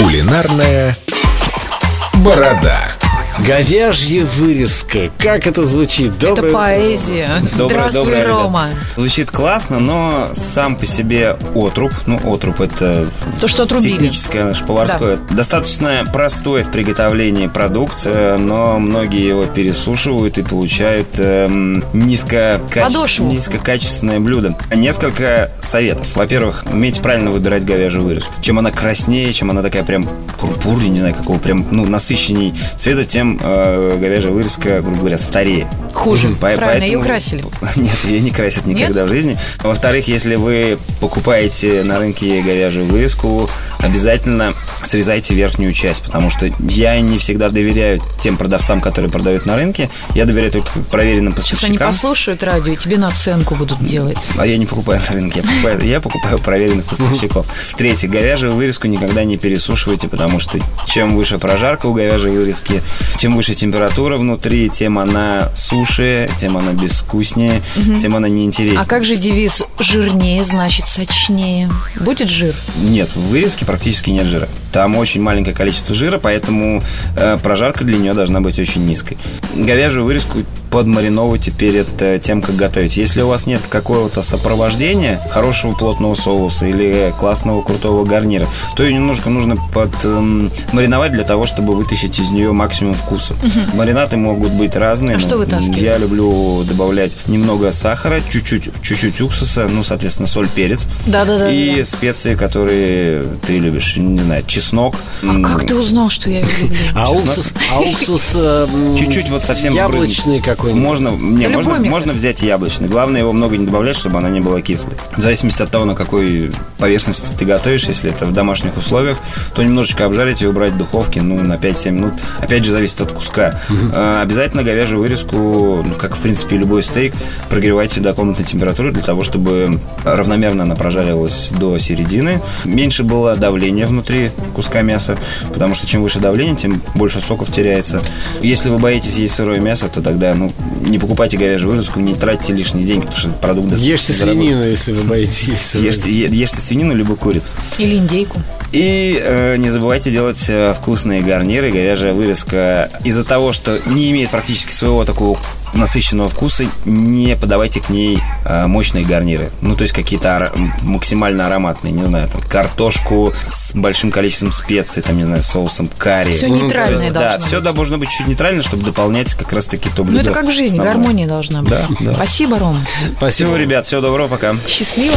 Кулинарная борода. Говяжья вырезка. Как это звучит? Это Доброе утро. поэзия. Доброе, Здравствуй, доброе, ребят. Рома. Звучит классно, но сам по себе отруб, ну, отруб это То, что отрубили. техническое наше поварское, достаточно простой в приготовлении продукт, э, но многие его пересушивают и получают эм, низко Подошву. низкокачественное блюдо. Несколько советов. Во-первых, умейте правильно выбирать говяжью вырезку. Чем она краснее, чем она такая прям пурпурнее, не знаю, какого прям, ну, насыщенней цвета, тем э, говяжья вырезка, грубо говоря, старее. Хуже. По- Правильно, ее поэтому- красили. Нет, ее не красят никогда в жизни. Во-вторых, если вы покупаете на рынке говяжью вырезку, обязательно срезайте верхнюю часть, потому что я не всегда доверяю тем продавцам, которые продают на рынке. Я доверяю только проверенным Сейчас они поставщикам. послушают радио и тебе наценку будут делать. А я не покупаю на рынке, я покупаю, я покупаю проверенных поставщиков. В-третьих, говяжью вырезку никогда не пересушивайте, потому что чем выше прожарка у говяжьей вырезки, чем выше температура внутри, тем она суше, тем она безвкуснее, тем она неинтереснее. А как же девиз «жирнее, значит сочнее»? Будет жир? Нет, в вырезке практически нет жира. Там очень маленькое количество жира, поэтому э, прожарка для нее должна быть очень низкой. Говяжью вырезку подмариновывайте перед э, тем, как готовить. Если у вас нет какого-то сопровождения, хорошего плотного соуса или классного крутого гарнира, то ее немножко нужно подмариновать для того, чтобы вытащить из нее максимум вкуса. Маринаты могут быть разные. А что вытаскиваете? Я люблю добавлять немного сахара, чуть-чуть, чуть-чуть уксуса, ну, соответственно, соль, перец. Да-да-да. И специи, которые ты любишь. Не знаю, чеснок. А как ты узнал, что я его люблю? А Чеснок? уксус, а уксус э, м, Чуть-чуть вот совсем яблочный какой-нибудь. Можно, не, Да можно, можно взять яблочный. Главное его много не добавлять, чтобы она не была кислой. В зависимости от того, на какой поверхности ты готовишь, если это в домашних условиях, то немножечко обжарить и убрать в духовке, ну, на 5-7 минут. Опять же, зависит от куска. А, Обязательно говяжью вырезку, ну, как, в принципе, любой стейк, прогревайте до комнатной температуры для того, чтобы равномерно она прожарилась до середины. Меньше было давления внутри куска мяса, потому что чем выше давление, тем больше соков теряется. Если вы боитесь есть сырое мясо, то тогда, ну, не покупайте говяжью вырезку, не тратьте лишние деньги, потому что этот продукт достаточно Ешьте дорогой. свинину, если вы боитесь. Ешьте, е- ешьте свинину либо курицу. Или индейку? И э, не забывайте делать э, вкусные гарниры. Говяжья вырезка из-за того, что не имеет практически своего такого насыщенного вкуса, не подавайте к ней э, мощные гарниры. Ну, то есть какие-то м, максимально ароматные, не знаю, там, картошку с большим количеством специй, там, не знаю, соусом карри. Все Ну, нейтральное то есть, Да, быть. все должно быть чуть нейтрально, чтобы дополнять как раз-таки то Ну, блюдо. это как в жизни, основное. гармония должна быть. Да, да. Спасибо, Рома. Всего, ребят, всего доброго, пока. Счастливо.